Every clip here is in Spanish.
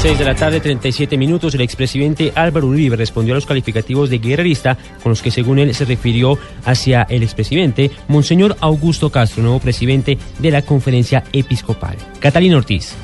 6 de la tarde, 37 minutos. El expresidente Álvaro Uribe respondió a los calificativos de guerrerista con los que, según él, se refirió hacia el expresidente Monseñor Augusto Castro, nuevo presidente de la conferencia episcopal. Catalina Ortiz.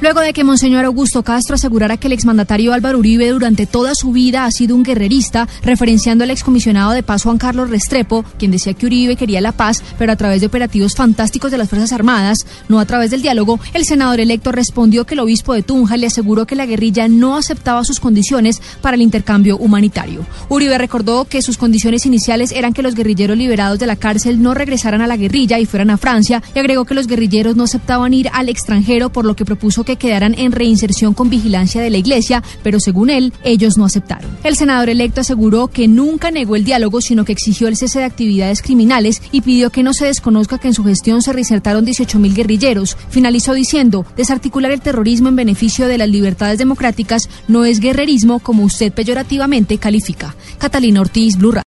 Luego de que Monseñor Augusto Castro asegurara que el exmandatario Álvaro Uribe durante toda su vida ha sido un guerrerista, referenciando al excomisionado de paz Juan Carlos Restrepo, quien decía que Uribe quería la paz, pero a través de operativos fantásticos de las Fuerzas Armadas, no a través del diálogo, el senador electo respondió que el obispo de Tunja le aseguró que la guerrilla no aceptaba sus condiciones para el intercambio humanitario. Uribe recordó que sus condiciones iniciales eran que los guerrilleros liberados de la cárcel no regresaran a la guerrilla y fueran a Francia, y agregó que los guerrilleros no aceptaban ir al extranjero, por lo que propuso que quedaran en reinserción con vigilancia de la Iglesia, pero según él, ellos no aceptaron. El senador electo aseguró que nunca negó el diálogo, sino que exigió el cese de actividades criminales y pidió que no se desconozca que en su gestión se reinsertaron 18.000 guerrilleros. Finalizó diciendo, desarticular el terrorismo en beneficio de las libertades democráticas no es guerrerismo como usted peyorativamente califica. Catalina Ortiz, Blue